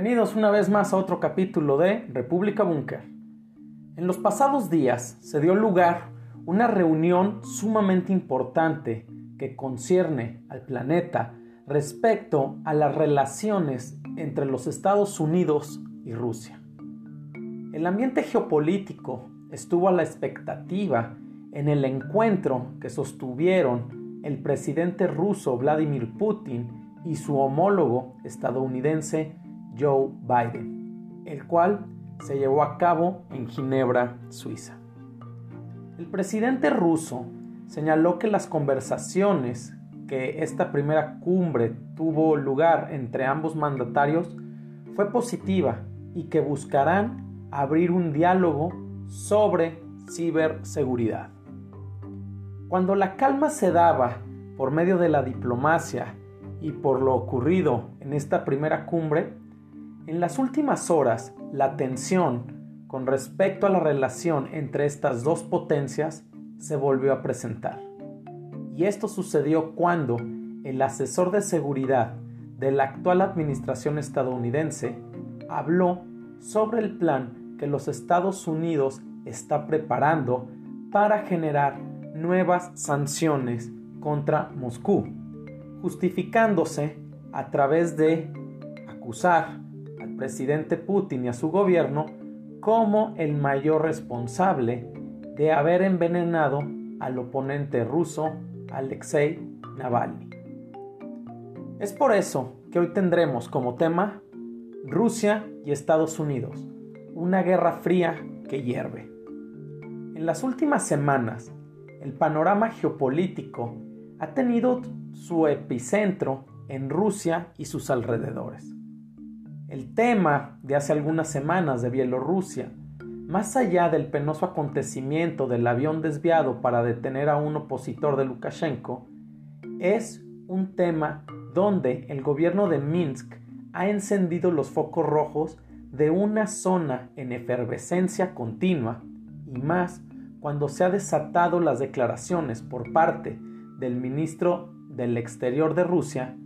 Bienvenidos una vez más a otro capítulo de República Búnker. En los pasados días se dio lugar una reunión sumamente importante que concierne al planeta respecto a las relaciones entre los Estados Unidos y Rusia. El ambiente geopolítico estuvo a la expectativa en el encuentro que sostuvieron el presidente ruso Vladimir Putin y su homólogo estadounidense Joe Biden, el cual se llevó a cabo en Ginebra, Suiza. El presidente ruso señaló que las conversaciones que esta primera cumbre tuvo lugar entre ambos mandatarios fue positiva y que buscarán abrir un diálogo sobre ciberseguridad. Cuando la calma se daba por medio de la diplomacia y por lo ocurrido en esta primera cumbre, en las últimas horas la tensión con respecto a la relación entre estas dos potencias se volvió a presentar. Y esto sucedió cuando el asesor de seguridad de la actual administración estadounidense habló sobre el plan que los Estados Unidos está preparando para generar nuevas sanciones contra Moscú, justificándose a través de acusar presidente Putin y a su gobierno como el mayor responsable de haber envenenado al oponente ruso Alexei Navalny. Es por eso que hoy tendremos como tema Rusia y Estados Unidos, una guerra fría que hierve. En las últimas semanas, el panorama geopolítico ha tenido su epicentro en Rusia y sus alrededores. El tema de hace algunas semanas de Bielorrusia, más allá del penoso acontecimiento del avión desviado para detener a un opositor de Lukashenko, es un tema donde el gobierno de Minsk ha encendido los focos rojos de una zona en efervescencia continua y más cuando se ha desatado las declaraciones por parte del ministro del Exterior de Rusia,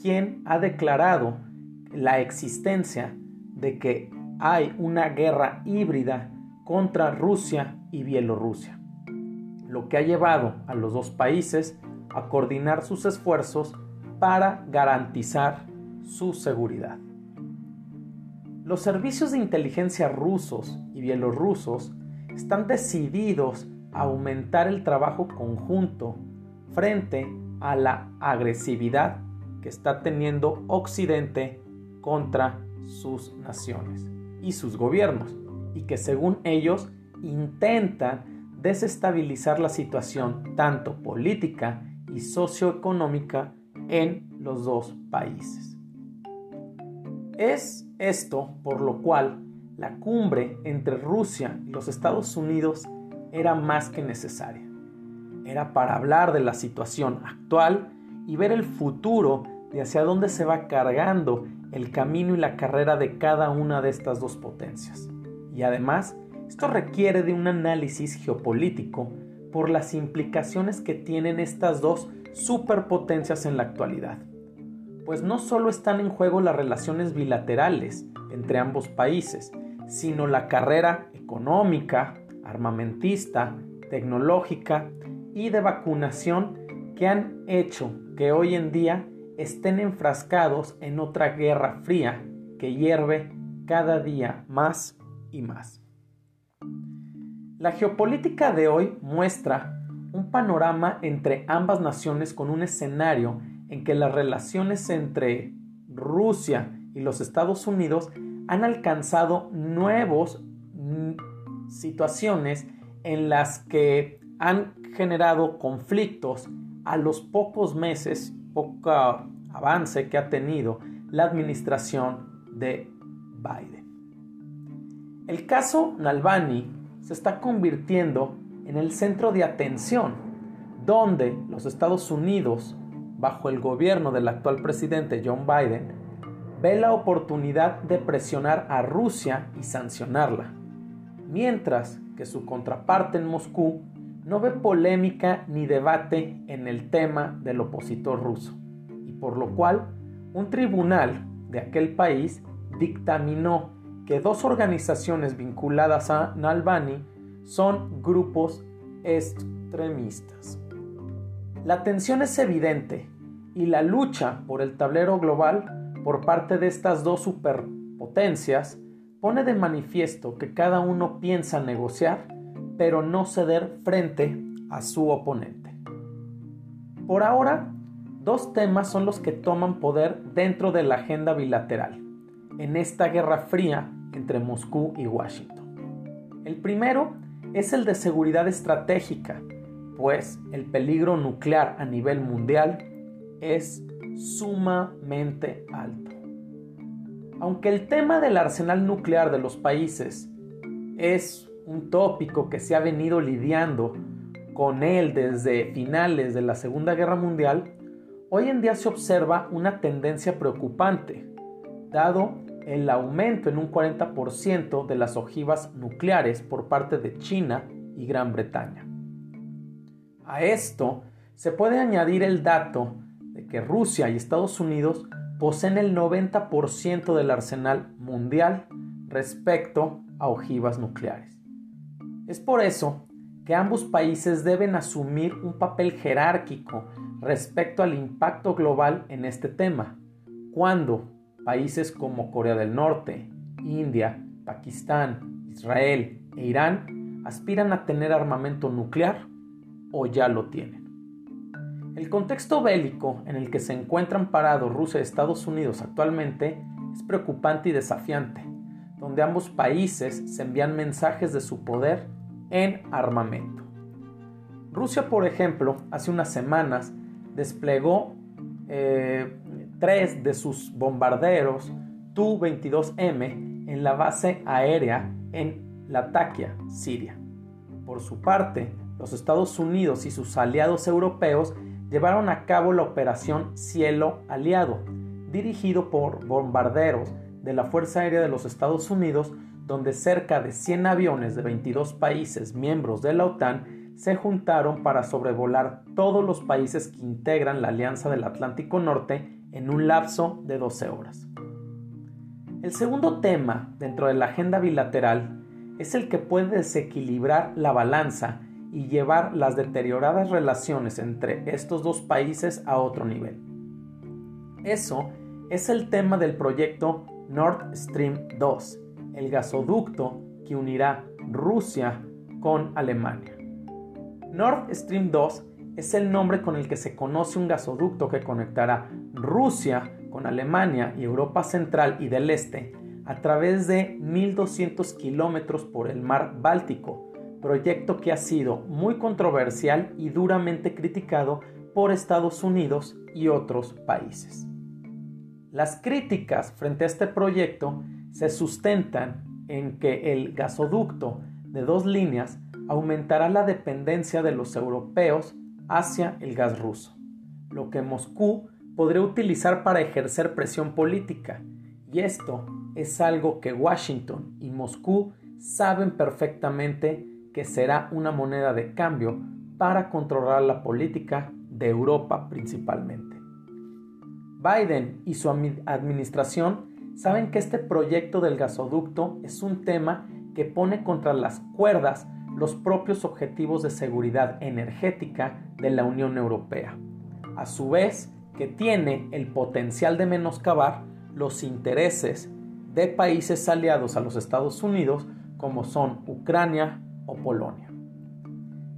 quien ha declarado la existencia de que hay una guerra híbrida contra Rusia y Bielorrusia, lo que ha llevado a los dos países a coordinar sus esfuerzos para garantizar su seguridad. Los servicios de inteligencia rusos y bielorrusos están decididos a aumentar el trabajo conjunto frente a la agresividad que está teniendo Occidente contra sus naciones y sus gobiernos y que según ellos intentan desestabilizar la situación tanto política y socioeconómica en los dos países. Es esto por lo cual la cumbre entre Rusia y los Estados Unidos era más que necesaria. Era para hablar de la situación actual y ver el futuro de hacia dónde se va cargando el camino y la carrera de cada una de estas dos potencias. Y además, esto requiere de un análisis geopolítico por las implicaciones que tienen estas dos superpotencias en la actualidad. Pues no solo están en juego las relaciones bilaterales entre ambos países, sino la carrera económica, armamentista, tecnológica y de vacunación que han hecho que hoy en día estén enfrascados en otra guerra fría que hierve cada día más y más. La geopolítica de hoy muestra un panorama entre ambas naciones con un escenario en que las relaciones entre Rusia y los Estados Unidos han alcanzado nuevas mm, situaciones en las que han generado conflictos a los pocos meses, poco avance que ha tenido la administración de Biden. El caso Nalbani se está convirtiendo en el centro de atención, donde los Estados Unidos, bajo el gobierno del actual presidente John Biden, ve la oportunidad de presionar a Rusia y sancionarla, mientras que su contraparte en Moscú no ve polémica ni debate en el tema del opositor ruso, y por lo cual un tribunal de aquel país dictaminó que dos organizaciones vinculadas a Nalbani son grupos extremistas. La tensión es evidente y la lucha por el tablero global por parte de estas dos superpotencias pone de manifiesto que cada uno piensa negociar, pero no ceder frente a su oponente. Por ahora, dos temas son los que toman poder dentro de la agenda bilateral, en esta guerra fría entre Moscú y Washington. El primero es el de seguridad estratégica, pues el peligro nuclear a nivel mundial es sumamente alto. Aunque el tema del arsenal nuclear de los países es un tópico que se ha venido lidiando con él desde finales de la Segunda Guerra Mundial, hoy en día se observa una tendencia preocupante, dado el aumento en un 40% de las ojivas nucleares por parte de China y Gran Bretaña. A esto se puede añadir el dato de que Rusia y Estados Unidos poseen el 90% del arsenal mundial respecto a ojivas nucleares. Es por eso que ambos países deben asumir un papel jerárquico respecto al impacto global en este tema, cuando países como Corea del Norte, India, Pakistán, Israel e Irán aspiran a tener armamento nuclear o ya lo tienen. El contexto bélico en el que se encuentran parados Rusia y Estados Unidos actualmente es preocupante y desafiante, donde ambos países se envían mensajes de su poder en armamento. Rusia, por ejemplo, hace unas semanas desplegó eh, tres de sus bombarderos Tu-22M en la base aérea en Latakia, Siria. Por su parte, los Estados Unidos y sus aliados europeos llevaron a cabo la operación Cielo Aliado, dirigido por bombarderos de la Fuerza Aérea de los Estados Unidos, donde cerca de 100 aviones de 22 países miembros de la OTAN se juntaron para sobrevolar todos los países que integran la Alianza del Atlántico Norte en un lapso de 12 horas. El segundo tema dentro de la agenda bilateral es el que puede desequilibrar la balanza y llevar las deterioradas relaciones entre estos dos países a otro nivel. Eso es el tema del proyecto Nord Stream 2, el gasoducto que unirá Rusia con Alemania. Nord Stream 2 es el nombre con el que se conoce un gasoducto que conectará Rusia con Alemania y Europa Central y del Este a través de 1.200 kilómetros por el mar Báltico, proyecto que ha sido muy controversial y duramente criticado por Estados Unidos y otros países. Las críticas frente a este proyecto se sustentan en que el gasoducto de dos líneas aumentará la dependencia de los europeos hacia el gas ruso, lo que Moscú podría utilizar para ejercer presión política, y esto es algo que Washington y Moscú saben perfectamente que será una moneda de cambio para controlar la política de Europa principalmente. Biden y su administración saben que este proyecto del gasoducto es un tema que pone contra las cuerdas los propios objetivos de seguridad energética de la Unión Europea. A su vez, que tiene el potencial de menoscabar los intereses de países aliados a los Estados Unidos como son Ucrania o Polonia.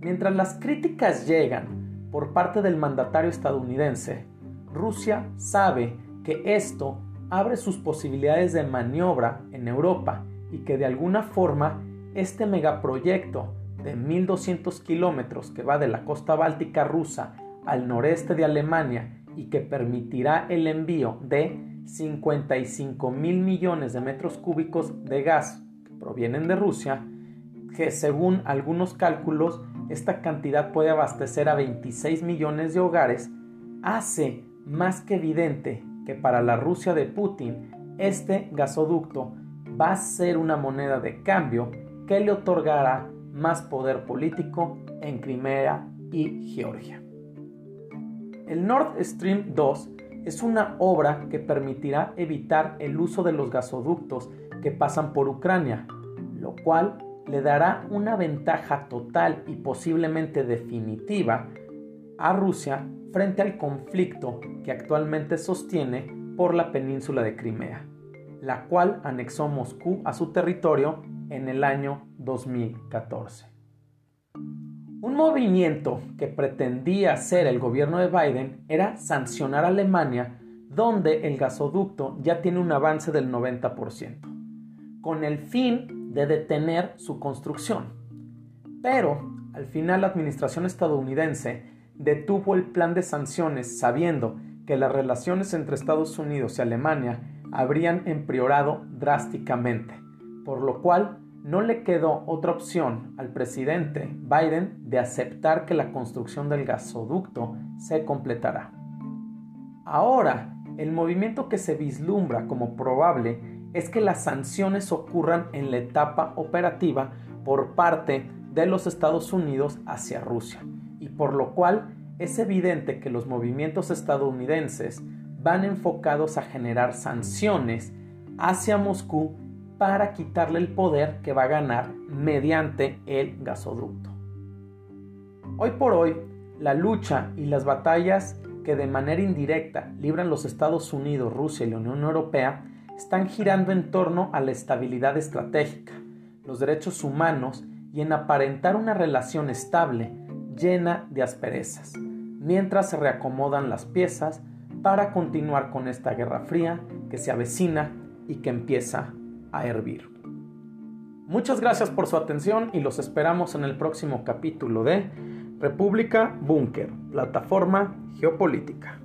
Mientras las críticas llegan por parte del mandatario estadounidense, Rusia sabe que esto abre sus posibilidades de maniobra en Europa y que de alguna forma este megaproyecto de 1.200 kilómetros que va de la costa báltica rusa al noreste de Alemania y que permitirá el envío de 55 mil millones de metros cúbicos de gas que provienen de Rusia, que según algunos cálculos esta cantidad puede abastecer a 26 millones de hogares, hace más que evidente que para la Rusia de Putin este gasoducto va a ser una moneda de cambio que le otorgará más poder político en Crimea y Georgia. El Nord Stream 2 es una obra que permitirá evitar el uso de los gasoductos que pasan por Ucrania, lo cual le dará una ventaja total y posiblemente definitiva a Rusia frente al conflicto que actualmente sostiene por la península de Crimea, la cual anexó Moscú a su territorio en el año 2014. Un movimiento que pretendía hacer el gobierno de Biden era sancionar a Alemania, donde el gasoducto ya tiene un avance del 90%, con el fin de detener su construcción. Pero al final la administración estadounidense detuvo el plan de sanciones sabiendo que las relaciones entre Estados Unidos y Alemania habrían empeorado drásticamente, por lo cual no le quedó otra opción al presidente Biden de aceptar que la construcción del gasoducto se completará. Ahora, el movimiento que se vislumbra como probable es que las sanciones ocurran en la etapa operativa por parte de los Estados Unidos hacia Rusia, por lo cual es evidente que los movimientos estadounidenses van enfocados a generar sanciones hacia Moscú para quitarle el poder que va a ganar mediante el gasoducto. Hoy por hoy, la lucha y las batallas que de manera indirecta libran los Estados Unidos, Rusia y la Unión Europea están girando en torno a la estabilidad estratégica, los derechos humanos y en aparentar una relación estable llena de asperezas mientras se reacomodan las piezas para continuar con esta guerra fría que se avecina y que empieza a hervir. Muchas gracias por su atención y los esperamos en el próximo capítulo de República Búnker, plataforma geopolítica.